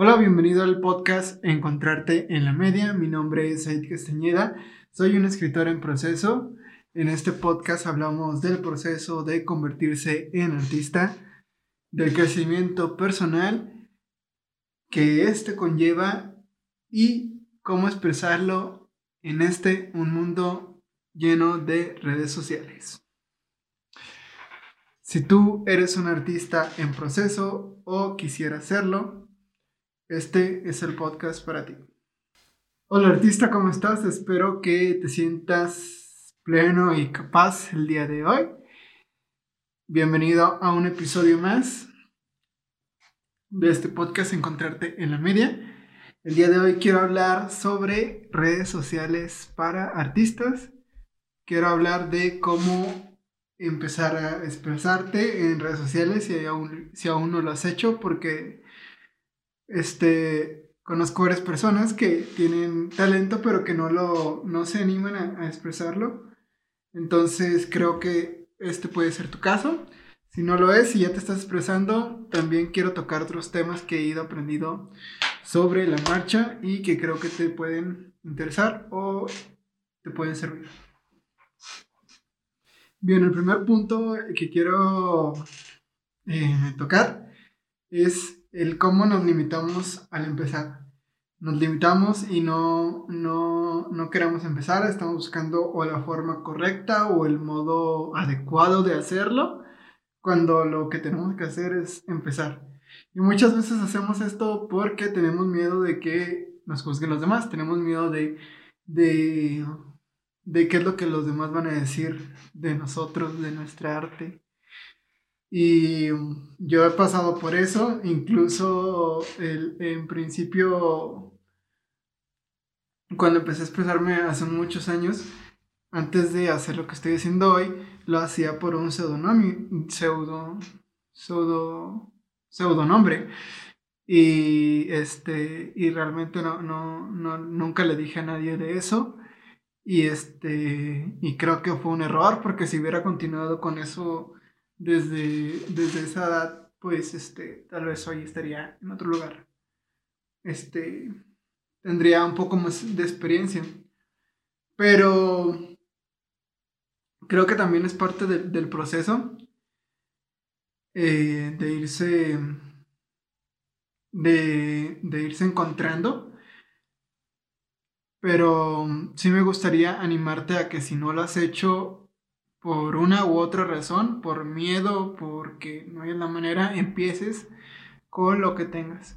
Hola, bienvenido al podcast Encontrarte en la Media. Mi nombre es Said Castañeda. Soy un escritor en proceso. En este podcast hablamos del proceso de convertirse en artista, del crecimiento personal que este conlleva y cómo expresarlo en este un mundo lleno de redes sociales. Si tú eres un artista en proceso o quisiera serlo, este es el podcast para ti. Hola artista, ¿cómo estás? Espero que te sientas pleno y capaz el día de hoy. Bienvenido a un episodio más de este podcast Encontrarte en la Media. El día de hoy quiero hablar sobre redes sociales para artistas. Quiero hablar de cómo empezar a expresarte en redes sociales si aún, si aún no lo has hecho, porque este, conozco varias personas que tienen talento pero que no, lo, no se animan a, expresarlo. Entonces creo que este puede ser tu caso. Si no lo es, si ya te estás expresando, también quiero tocar otros temas que he ido aprendiendo sobre la marcha y que creo que te pueden interesar o te pueden servir. Bien, el primer punto que quiero eh, tocar es el cómo nos limitamos al empezar. Nos limitamos y no, no, no queremos empezar, estamos buscando o la forma correcta o el modo adecuado de hacerlo, cuando lo que tenemos que hacer es empezar. Y muchas veces hacemos esto porque tenemos miedo de que nos juzguen los demás, tenemos miedo de, de, de qué es lo que los demás van a decir de nosotros, de nuestra arte. Y yo he pasado por eso, incluso en principio, cuando empecé a expresarme hace muchos años, antes de hacer lo que estoy haciendo hoy, lo hacía por un pseudonombre, pseudo, pseudo, pseudonombre. Y, este, y realmente no, no, no, nunca le dije a nadie de eso. Y, este, y creo que fue un error, porque si hubiera continuado con eso desde, desde esa edad, pues este, tal vez hoy estaría en otro lugar. Este, tendría un poco más de experiencia. Pero creo que también es parte del proceso eh, de irse de, de, irse encontrando. Pero sí me gustaría animarte a que si no lo has hecho, por una u otra razón, por miedo, porque no hay la manera, empieces con lo que tengas.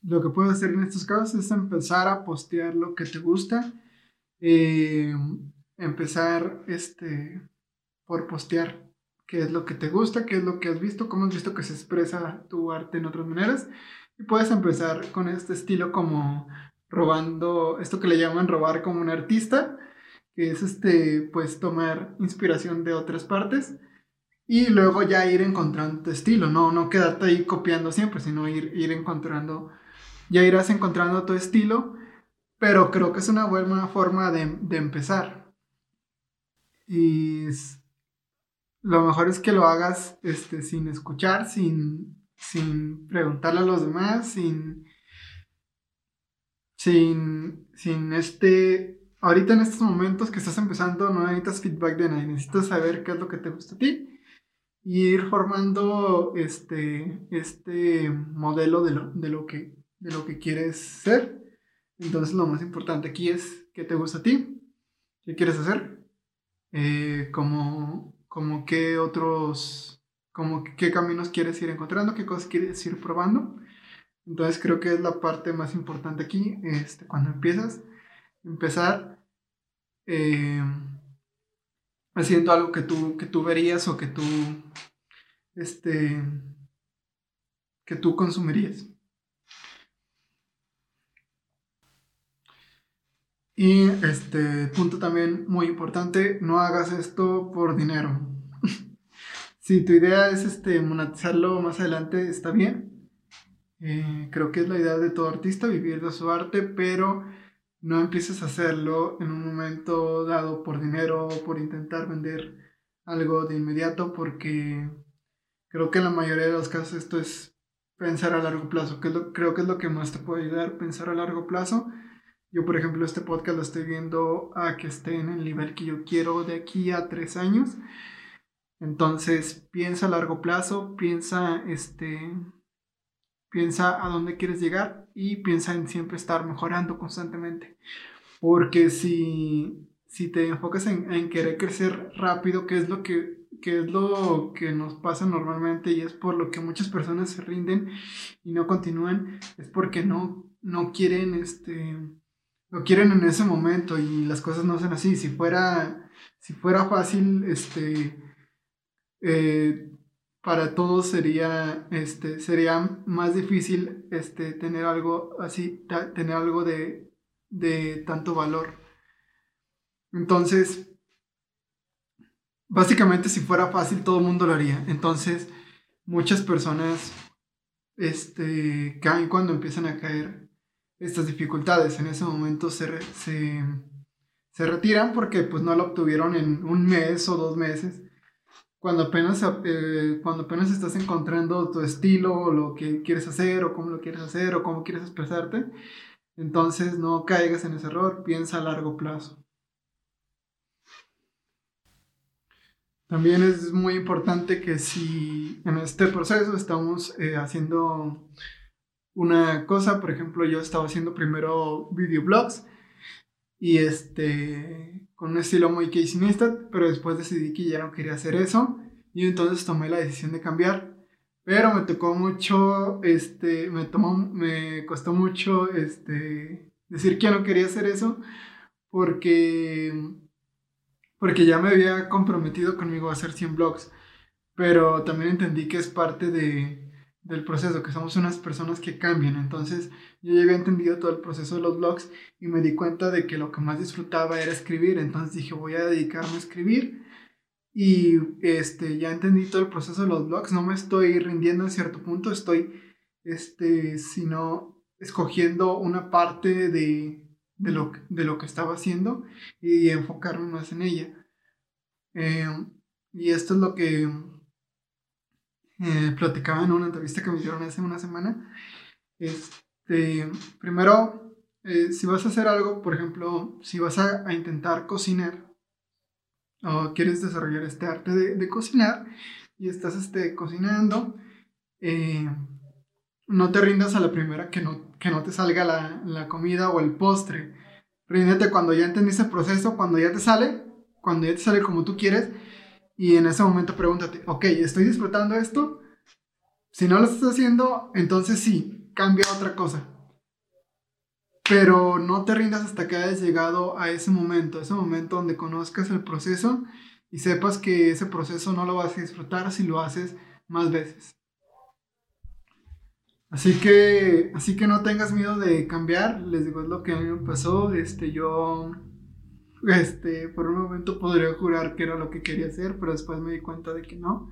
Lo que puedes hacer en estos casos es empezar a postear lo que te gusta, eh, empezar este, por postear qué es lo que te gusta, qué es lo que has visto, cómo has visto que se expresa tu arte en otras maneras. Y puedes empezar con este estilo como robando, esto que le llaman robar como un artista, que es este, pues tomar inspiración de otras partes y luego ya ir encontrando tu estilo, no, no quedarte ahí copiando siempre, sino ir, ir encontrando, ya irás encontrando tu estilo, pero creo que es una buena forma de, de empezar. Y lo mejor es que lo hagas este, sin escuchar, sin, sin preguntarle a los demás, sin, sin, sin este ahorita en estos momentos que estás empezando no necesitas feedback de nadie, necesitas saber qué es lo que te gusta a ti y ir formando este, este modelo de lo, de lo, que, de lo que quieres ser. Entonces lo más importante aquí es qué te gusta a ti, qué quieres hacer, eh, como, como qué otros, como qué caminos quieres ir encontrando, qué cosas quieres ir probando. Entonces creo que es la parte más importante aquí, este, cuando empiezas empezar eh, haciendo algo que tú, que tú verías o que tú, este, que tú consumirías. Y este punto también muy importante, no hagas esto por dinero. si tu idea es este, monetizarlo más adelante, está bien. Eh, creo que es la idea de todo artista, vivir de su arte, pero no empieces a hacerlo en un momento dado por dinero o por intentar vender algo de inmediato porque creo que en la mayoría de los casos esto es pensar a largo plazo, que creo que es lo que más te puede ayudar, pensar a largo plazo. Yo, por ejemplo, este podcast lo estoy viendo a que esté en el nivel que yo quiero de aquí a tres años. Entonces, piensa a largo plazo, piensa, este, piensa a dónde quieres llegar y piensa en siempre estar mejorando constantemente. Porque si, si te enfocas en, en querer crecer rápido, que es lo que que es lo que nos pasa normalmente y es por lo que muchas personas se rinden y no continúan, es porque no, no quieren, este, lo quieren en ese momento y las cosas no son así. Si fuera, si fuera fácil, este, eh, para todos sería, este, sería más difícil, este, tener algo así, tener algo de, de tanto valor. Entonces, básicamente si fuera fácil todo el mundo lo haría. Entonces, muchas personas este, caen cuando empiezan a caer estas dificultades. En ese momento se, se, se, retiran porque pues no lo obtuvieron en un mes o dos meses. Cuando apenas, eh, cuando apenas estás encontrando tu estilo, o lo que quieres hacer, o cómo lo quieres hacer, o cómo quieres expresarte, entonces no caigas en ese error, piensa a largo plazo. También es muy importante que si en este proceso estamos eh, haciendo una cosa, por ejemplo, yo estaba haciendo primero videoblogs y este con un estilo muy Casey Neistat, pero después decidí que ya no quería hacer eso y entonces tomé la decisión de cambiar. Pero me tocó mucho, este, me tomó, me costó mucho, este, decir que no quería hacer eso porque porque ya me había comprometido conmigo a hacer 100 blogs, pero también entendí que es parte de, del proceso, que somos unas personas que cambian. Entonces yo ya había entendido todo el proceso de los blogs y me di cuenta de que lo que más disfrutaba era escribir. Entonces dije, voy a dedicarme a escribir. Y este, ya entendí todo el proceso de los blogs. No me estoy rindiendo en cierto punto, estoy, este, sino escogiendo una parte de, de lo, de lo que estaba haciendo y enfocarme más en ella. Eh, y esto es lo que eh, platicaba en una entrevista que me dieron hace una semana. Este, primero, eh, si vas a hacer algo, por ejemplo, si vas a, intentar cocinar o quieres desarrollar este arte de, cocinar y estás este, cocinando, no te rindas a la primera que no, que no te salga la, la comida o el postre. Ríndete cuando ya entendiste el proceso, cuando ya te sale, cuando ya te sale como tú quieres. Y en ese momento pregúntate, ok, ¿estoy disfrutando esto? Si no lo estás haciendo, entonces sí, cambia otra cosa. Pero no te rindas hasta que hayas llegado a ese momento, ese momento donde conozcas el proceso y sepas que ese proceso no lo vas a disfrutar si lo haces más veces. Así que, así que no tengas miedo de cambiar. Les digo, es lo que a mí me pasó. Este, yo, este, por un momento podría jurar que era lo que quería hacer, pero después me di cuenta de que no.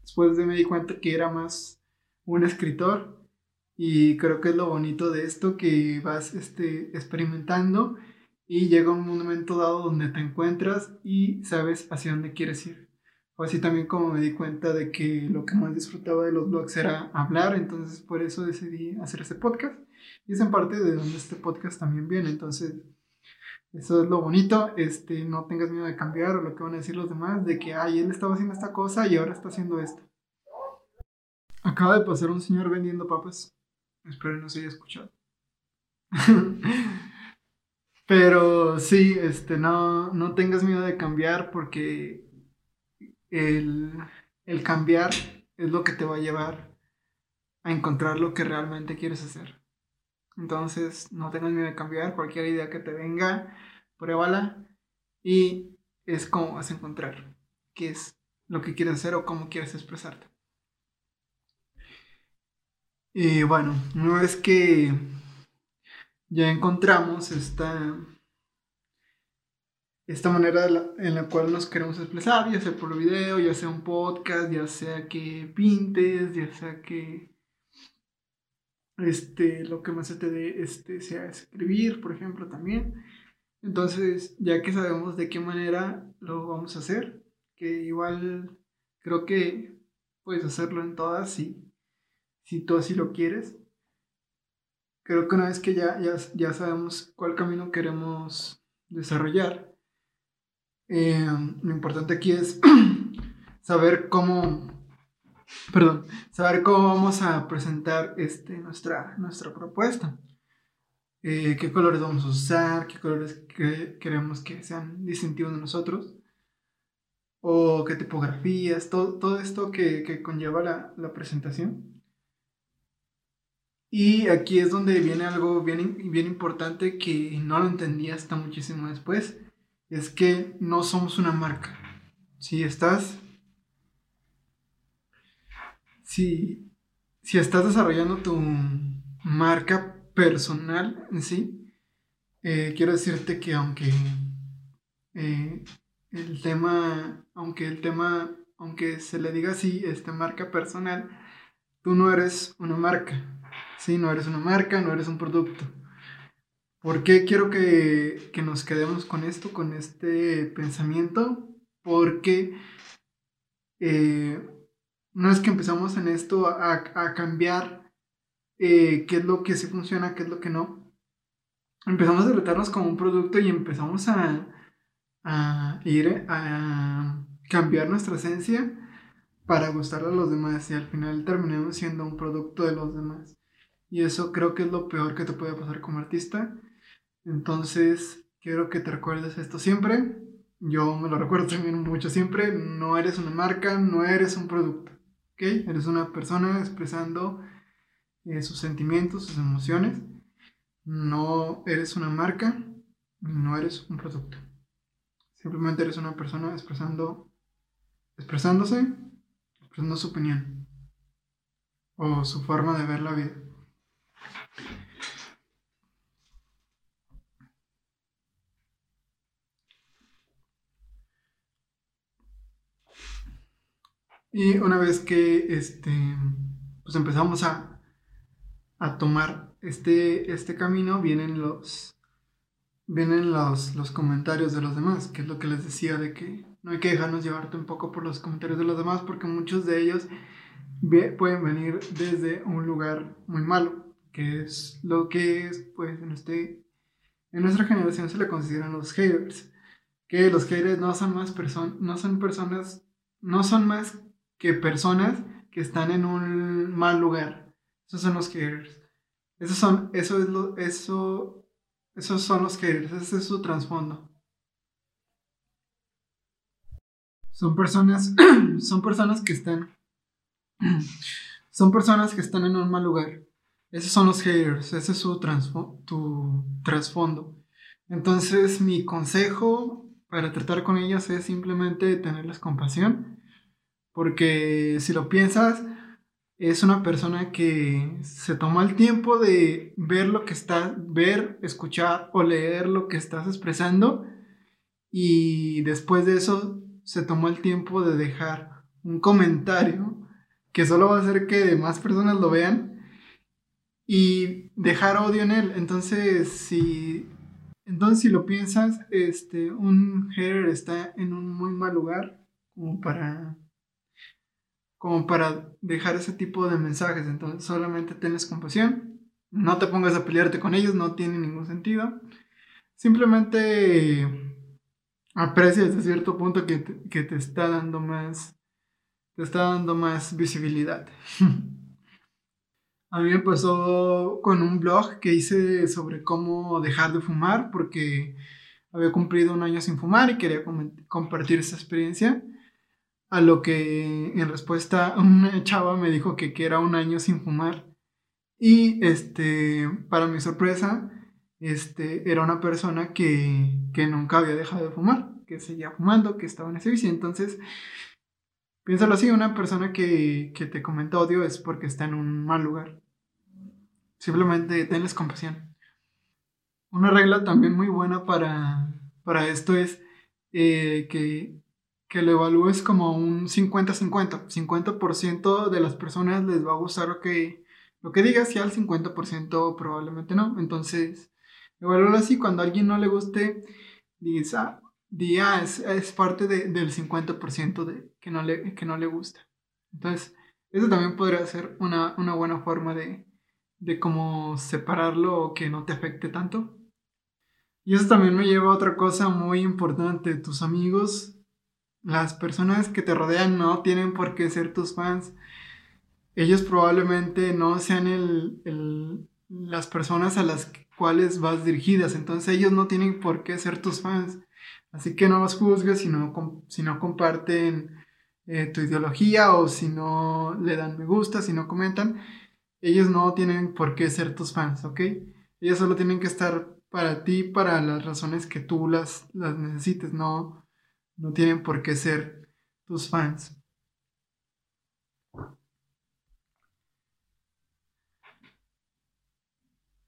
Después me di cuenta que era más un escritor. Y creo que es lo bonito de esto, que vas este, experimentando y llega un momento dado donde te encuentras y sabes hacia dónde quieres ir así también como me di cuenta de que lo que más disfrutaba de los blogs era hablar, entonces por eso decidí hacer este podcast. Y es en parte de donde este podcast también viene, entonces eso es lo bonito, este, no tengas miedo de cambiar o lo que van a decir los demás, de que, ay, él estaba haciendo esta cosa y ahora está haciendo esto. Acaba de pasar un señor vendiendo papas, espero no se haya escuchado. Pero sí, este, no, no tengas miedo de cambiar porque el, el cambiar es lo que te va a llevar a encontrar lo que realmente quieres hacer. Entonces, no tengas miedo de cambiar, cualquier idea que te venga, pruébala y es como vas a encontrar qué es lo que quieres hacer o cómo quieres expresarte. Y bueno, una vez que ya encontramos esta, esta manera en la cual nos queremos expresar, ya sea por video, ya sea un podcast, ya sea que pintes, ya sea que este, lo que más se te dé este, sea escribir, por ejemplo, también. Entonces, ya que sabemos de qué manera lo vamos a hacer, que igual creo que puedes hacerlo en todas y si tú así lo quieres. Creo que una vez que ya, ya, ya sabemos cuál camino queremos desarrollar, eh, lo importante aquí es saber cómo, perdón, saber cómo vamos a presentar este, nuestra, nuestra propuesta. Eh, qué colores vamos a usar, qué colores queremos que sean distintivos de nosotros, o qué tipografías, todo, todo esto que, que conlleva la, la, presentación. Y aquí es donde viene algo bien, bien importante que no lo entendí hasta muchísimo después, es que no somos una marca. Si estás si, si estás desarrollando tu marca personal en sí, eh, quiero decirte que aunque eh, el tema, aunque el tema, aunque se le diga así, esta marca personal, tú no eres una marca, ¿sí? No eres una marca, no eres un producto. ¿Por qué quiero que, que nos quedemos con esto, con este pensamiento? Porque eh, no es que empezamos en esto a, cambiar eh, qué es lo que sí funciona, qué es lo que no. Empezamos a tratarnos como un producto y empezamos a, ir a cambiar nuestra esencia para gustarle a los demás y al final terminamos siendo un producto de los demás. Y eso creo que es lo peor que te puede pasar como artista. Entonces, quiero que te recuerdes esto siempre. Yo me lo recuerdo también mucho siempre. No eres una marca, no eres un producto. Eres una persona expresando eh, sus sentimientos, sus emociones. No eres una marca, no eres un producto. Simplemente eres una persona expresando, expresándose, expresando su opinión o su forma de ver la vida. Y una vez que este, pues empezamos a, a tomar este, este camino, vienen los, vienen los, los comentarios de los demás, que es lo que les decía de que no hay que dejarnos llevarte un poco por los comentarios de los demás, porque muchos de ellos pueden venir desde un lugar muy malo, que es lo que es, pues, en, este, en nuestra generación se le consideran los haters, que los haters no son más personas, no son personas, no son más que personas que están en un mal lugar. Esos son los haters. Esos son, eso es lo, eso, esos son los haters, ese es su trasfondo. Son personas, son personas que están, son personas que están en un mal lugar. Esos son los haters, ese es su trasfondo. Entonces mi consejo para tratar con ellos es simplemente tenerles compasión porque si lo piensas, es una persona que se toma el tiempo de ver lo que está, ver, escuchar o leer lo que estás expresando y después de eso se tomó el tiempo de dejar un comentario que solo va a hacer que más personas lo vean y dejar odio en él. Entonces, si entonces si lo piensas, este un hater está en un muy mal lugar como para como para dejar ese tipo de mensajes. Entonces solamente tenés compasión, no te pongas a pelearte con ellos, no tiene ningún sentido. Simplemente aprecia desde cierto punto que te, que te está dando más, te está dando más visibilidad. A mí me pasó con un blog que hice sobre cómo dejar de fumar porque había cumplido un año sin fumar y quería compartir esa experiencia. A lo que en respuesta una chava me dijo que, que era un año sin fumar. Y este, para mi sorpresa, este, era una persona que, que nunca había dejado de fumar, que seguía fumando, que estaba en ese vicio. Entonces, piénsalo así, una persona que, que te comenta odio es porque está en un mal lugar. Simplemente tenles compasión. Una regla también muy buena para, para esto es eh, que que lo evalúes como un 50-50. 50%, de las personas les va a gustar lo que, lo que digas y al 50% probablemente no. Entonces, evalúalo así. Cuando a alguien no le guste, dices, ah, ah es, parte del 50% de, que, no le, que no le gusta. Entonces, Eso también podría ser una, buena forma de, de cómo separarlo o que no te afecte tanto. Y eso también me lleva a otra cosa muy importante. Tus amigos, las personas que te rodean no tienen por qué ser tus fans. Ellos probablemente no sean el, las personas a las cuales vas dirigidas. Entonces ellos no tienen por qué ser tus fans. Así que no los juzgues si no, si no comparten eh, tu ideología o si no le dan me gusta, si no comentan. Ellos no tienen por qué ser tus fans, ¿ok? Ellos solo tienen que estar para ti, para las razones que tú las, las necesites, no, no tienen por qué ser tus fans.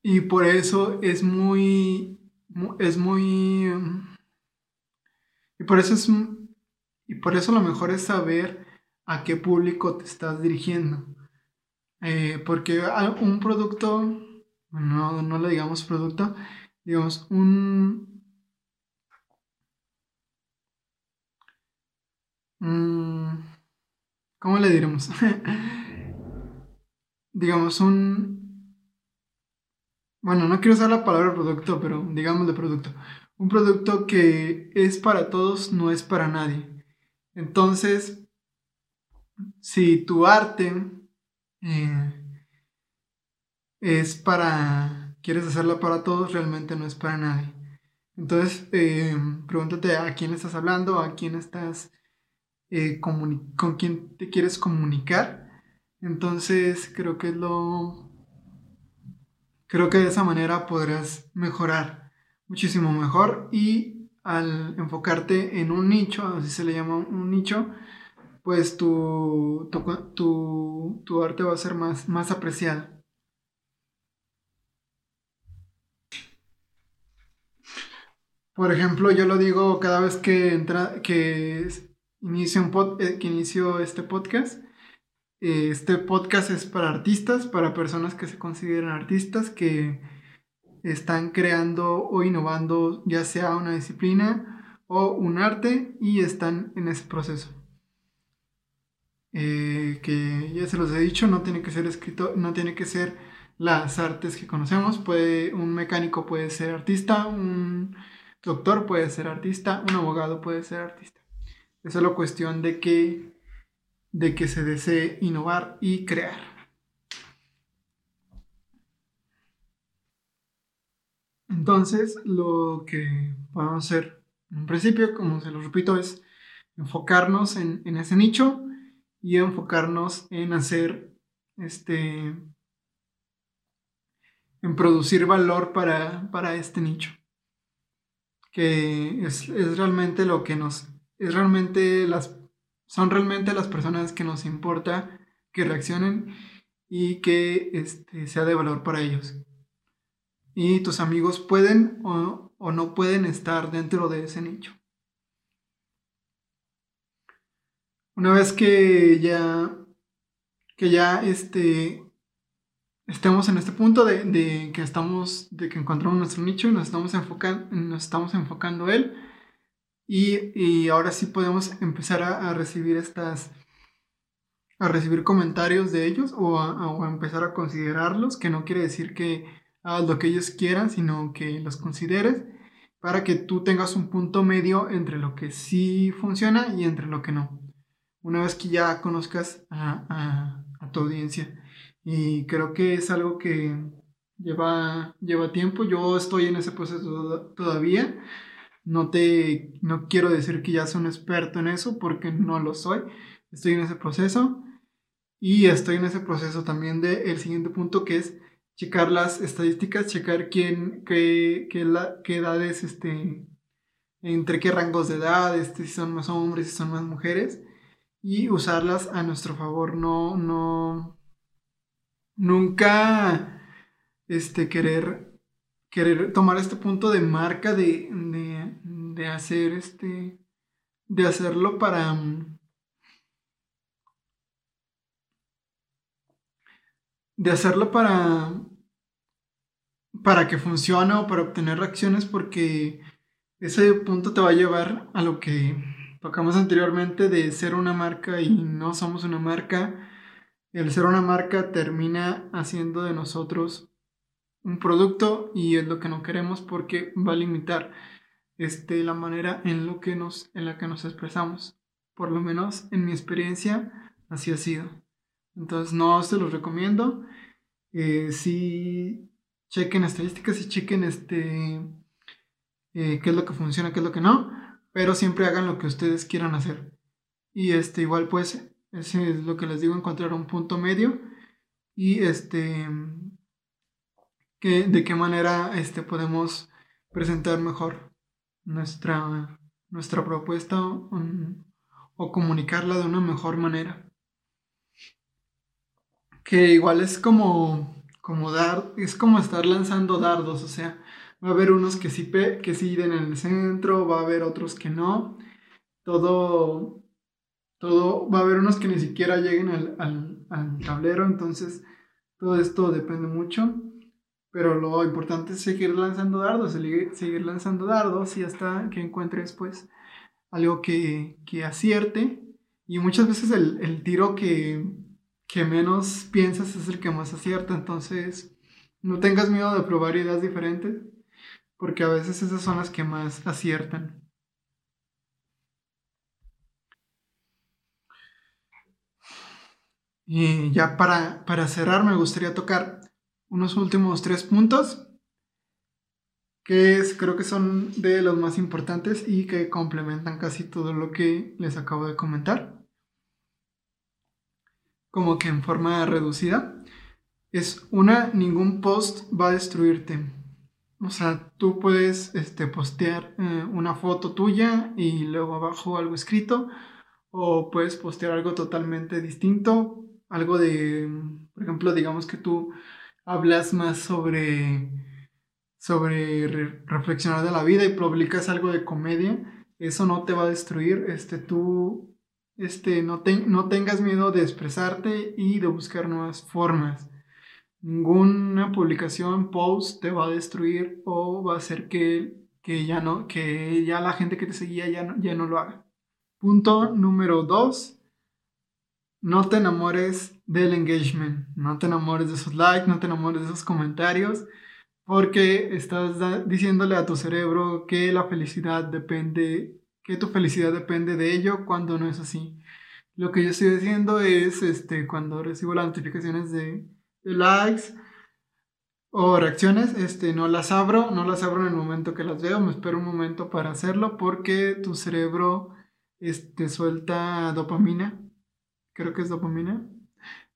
Y por eso es muy, es muy, y por eso es, y por eso lo mejor es saber a qué público te estás dirigiendo. Eh, porque un producto, no, no le digamos producto, digamos, un... ¿Cómo le diremos? digamos, un... Bueno, no quiero usar la palabra producto, pero digamos de producto. Un producto que es para todos, no es para nadie. Entonces, si tu arte eh, es para quieres hacerla para todos, realmente no es para nadie. Entonces, eh, pregúntate a quién estás hablando, a quién estás, eh, con quién te quieres comunicar. Entonces, creo que lo... Creo que de esa manera podrás mejorar muchísimo mejor y al enfocarte en un nicho, así se le llama un nicho, pues tu, tu, tu, arte va a ser más, más apreciado. Por ejemplo, yo lo digo cada vez que, entra, que, inicio, un pod, eh, que inicio este podcast. Eh, este podcast es para artistas, para personas que se consideran artistas, que están creando o innovando ya sea una disciplina o un arte y están en ese proceso. Eh, que ya se los he dicho, no tiene que ser escrito, no tiene que ser las artes que conocemos. Puede, un mecánico puede ser artista, un doctor puede ser artista, un abogado puede ser artista. Es solo cuestión de que, de que se desee innovar y crear. Entonces, lo que podemos hacer en principio, como se lo repito, es enfocarnos en, en ese nicho y enfocarnos en hacer este en producir valor para, para este nicho que es, realmente lo que nos, es realmente las, son realmente las personas que nos importa que reaccionen y que este, sea de valor para ellos. Y tus amigos pueden o, no pueden estar dentro de ese nicho. Una vez que ya, que ya este, estemos en este punto de, que estamos, de que encontramos nuestro nicho y nos estamos enfocando, nos estamos enfocando él. Y, ahora sí podemos empezar a, recibir estas, a recibir comentarios de ellos o a, empezar a considerarlos, que no quiere decir que hagas lo que ellos quieran, sino que los consideres para que tú tengas un punto medio entre lo que sí funciona y entre lo que no. Una vez que ya conozcas a tu audiencia. Y creo que es algo que lleva, lleva tiempo. Yo estoy en ese proceso todavía. No te no quiero decir que ya soy un experto en eso porque no lo soy. Estoy en ese proceso. Y estoy en ese proceso también de el siguiente punto que es checar las estadísticas, checar quién, qué, qué, la, qué edades, este, entre qué rangos de edad, este, si son más hombres, si son más mujeres, y usarlas a nuestro favor, no, no, nunca este, querer, querer tomar este punto de marca de, de, hacer este, de hacerlo para, de hacerlo para, para que funcione o para obtener reacciones porque ese punto te va a llevar a lo que tocamos anteriormente de ser una marca y no somos una marca. El ser una marca termina haciendo de nosotros un producto y es lo que no queremos porque va a limitar este, la manera en, lo que nos, en la que nos expresamos. Por lo menos en mi experiencia así ha sido. Entonces no se los recomiendo. Eh, si chequen estadísticas y chequen este, eh, qué es lo que funciona, qué es lo que no, pero siempre hagan lo que ustedes quieran hacer. Y este, igual pues, ese es lo que les digo, encontrar un punto medio y este, de qué manera este, podemos presentar mejor nuestra, nuestra propuesta o comunicarla de una mejor manera. Que igual es como, como dar, es como estar lanzando dardos, o sea, va a haber unos que sí, que sí en el centro, va a haber otros que no. Todo, todo, va a haber unos que ni siquiera lleguen al, al tablero, entonces todo esto depende mucho. Pero lo importante es seguir lanzando dardos, seguir lanzando dardos y hasta que encuentres pues algo que, que acierte. Y muchas veces el, el tiro que, que, menos piensas es el que más acierta. Entonces no tengas miedo de probar ideas diferentes porque a veces esas son las que más aciertan. Y ya para, para cerrar me gustaría tocar unos últimos tres puntos que es, creo que son de los más importantes y que complementan casi todo lo que les acabo de comentar. Como que en forma reducida. Es una, ningún post va a destruirte. O sea, tú puedes este, postear eh, una foto tuya y luego abajo algo escrito. O puedes postear algo totalmente distinto. Algo de, por ejemplo, digamos que tú hablas más sobre, sobre reflexionar de la vida y publicas algo de comedia, eso no te va a destruir. Este, tú este, no, no tengas miedo de expresarte y de buscar nuevas formas. Ninguna publicación, post te va a destruir o va a hacer que, que ya no, que ya la gente que te seguía ya no, ya no lo haga. Punto número dos, no te enamores del engagement, no te enamores de esos likes, no te enamores de esos comentarios, porque estás diciéndole a tu cerebro que la felicidad depende, que tu felicidad depende de ello cuando no es así. Lo que yo estoy diciendo es, este, cuando recibo las notificaciones de, likes o reacciones, este, no las abro, no las abro en el momento que las veo, me espero un momento para hacerlo porque tu cerebro este, suelta dopamina creo que es dopamina,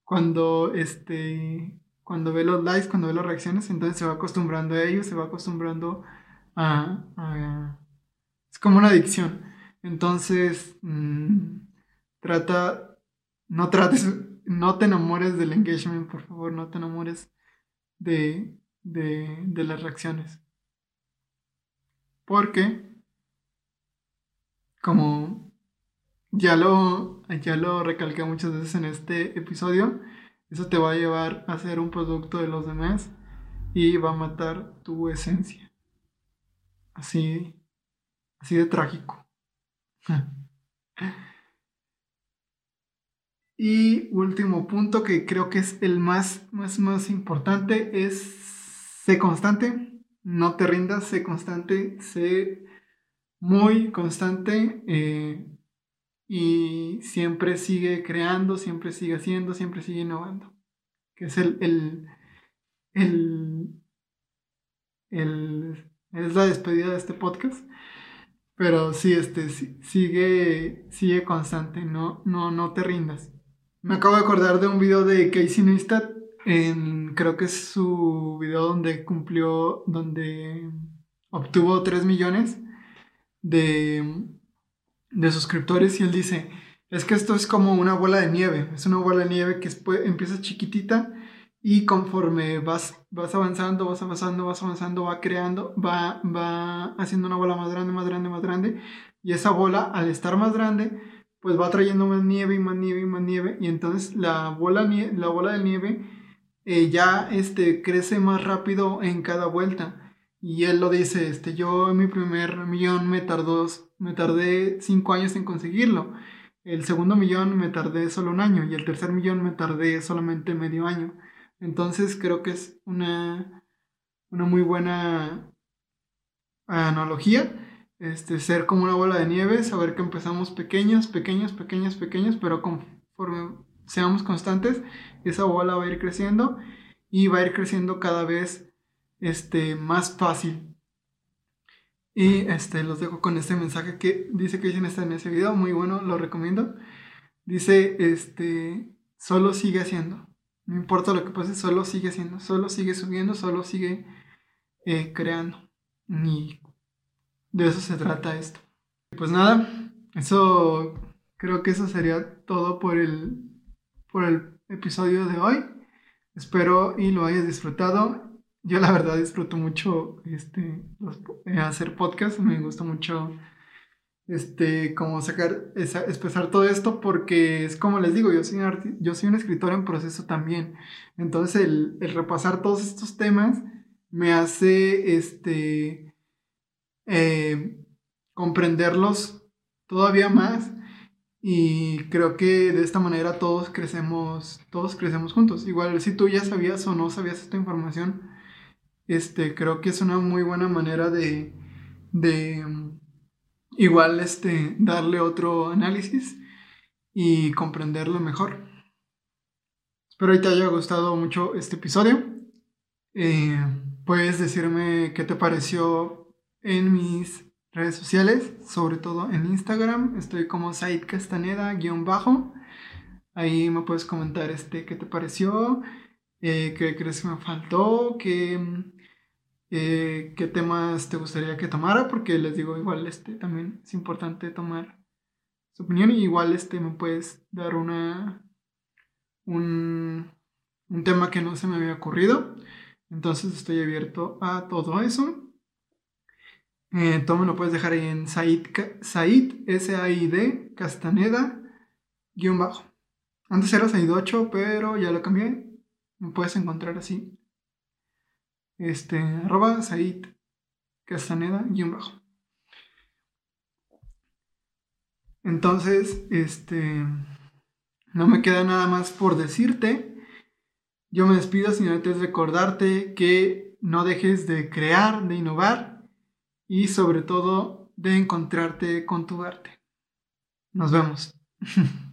cuando, este, cuando ve los likes, cuando ve las reacciones, entonces se va acostumbrando a ello, se va acostumbrando a... es como una adicción. Entonces, mm, trata, no trates, no te enamores del engagement, por favor, no te enamores de, de, de las reacciones. Porque, como ya lo, ya lo recalqué muchas veces en este episodio. Eso te va a llevar a ser un producto de los demás y va a matar tu esencia. Así, así de trágico. y último punto que creo que es el más, más, más importante es sé constante. No te rindas, sé constante, sé muy constante. Eh, y siempre sigue creando, siempre sigue haciendo, siempre sigue innovando. Que es el, el, el, es la despedida de este podcast. Pero sí, este, sigue, sigue constante, no, no, no te rindas. Me acabo de acordar de un video de Casey Neistat, en, creo que es su video donde cumplió, donde obtuvo 3 millones de, de suscriptores y él dice, es que esto es como una bola de nieve, es una bola de nieve que empieza chiquitita y conforme vas, vas avanzando, vas avanzando, vas avanzando, va creando, va, va haciendo una bola más grande, más grande, más grande y esa bola al estar más grande pues va trayendo más nieve y más nieve y más nieve y entonces la bola, la bola de nieve eh, ya este, crece más rápido en cada vuelta. Y él lo dice, este, yo en mi primer millón me tardó, me tardé cinco años en conseguirlo. el segundo millón me tardé solo un año y el tercer millón me tardé solamente medio año. Entonces creo que es una, una muy buena analogía. Este, ser como una bola de nieve, saber que empezamos pequeños, pequeños, pequeños, pequeños, pero conforme seamos constantes, esa bola va a ir creciendo y va a ir creciendo cada vez este, más fácil. Y este, los dejo con este mensaje que dice que está en ese video, muy bueno, lo recomiendo. Dice, este, solo sigue haciendo. No importa lo que pase, solo sigue haciendo. Solo sigue subiendo, solo sigue eh, creando. Y de eso se trata esto. Pues nada, eso creo que eso sería todo por el, por el episodio de hoy. Espero y lo hayas disfrutado yo la verdad disfruto mucho este, eh, hacer podcast, me gusta mucho este, como sacar, expresar todo esto porque es como les digo, yo soy un, yo soy un escritor en proceso también. Entonces el, el, repasar todos estos temas me hace este, eh, comprenderlos todavía más y creo que de esta manera todos crecemos, todos crecemos juntos. Igual si tú ya sabías o no sabías esta información, este, creo que es una muy buena manera de, de igual este, darle otro análisis y comprenderlo mejor. Espero que te haya gustado mucho este episodio. Eh, puedes decirme qué te pareció en mis redes sociales, sobre todo en Instagram. Estoy como Said Castaneda-bajo. Ahí me puedes comentar este, qué te pareció, eh, qué crees que me faltó, qué, eh, qué temas te gustaría que tomara, porque les digo, igual este, también es importante tomar su opinión y igual este, me puedes dar una, un, un tema que no se me había ocurrido. Entonces estoy abierto a todo eso. Eh, me lo puedes dejar ahí en Said, Said S-A-I-D, Castaneda, guion bajo. Antes era Said 8, pero ya lo cambié. Me puedes encontrar así este, arroba Said Castaneda guion bajo. Entonces, este, no me queda nada más por decirte. Yo me despido sin antes recordarte que no dejes de crear, de innovar y sobre todo de encontrarte con tu arte. Nos vemos.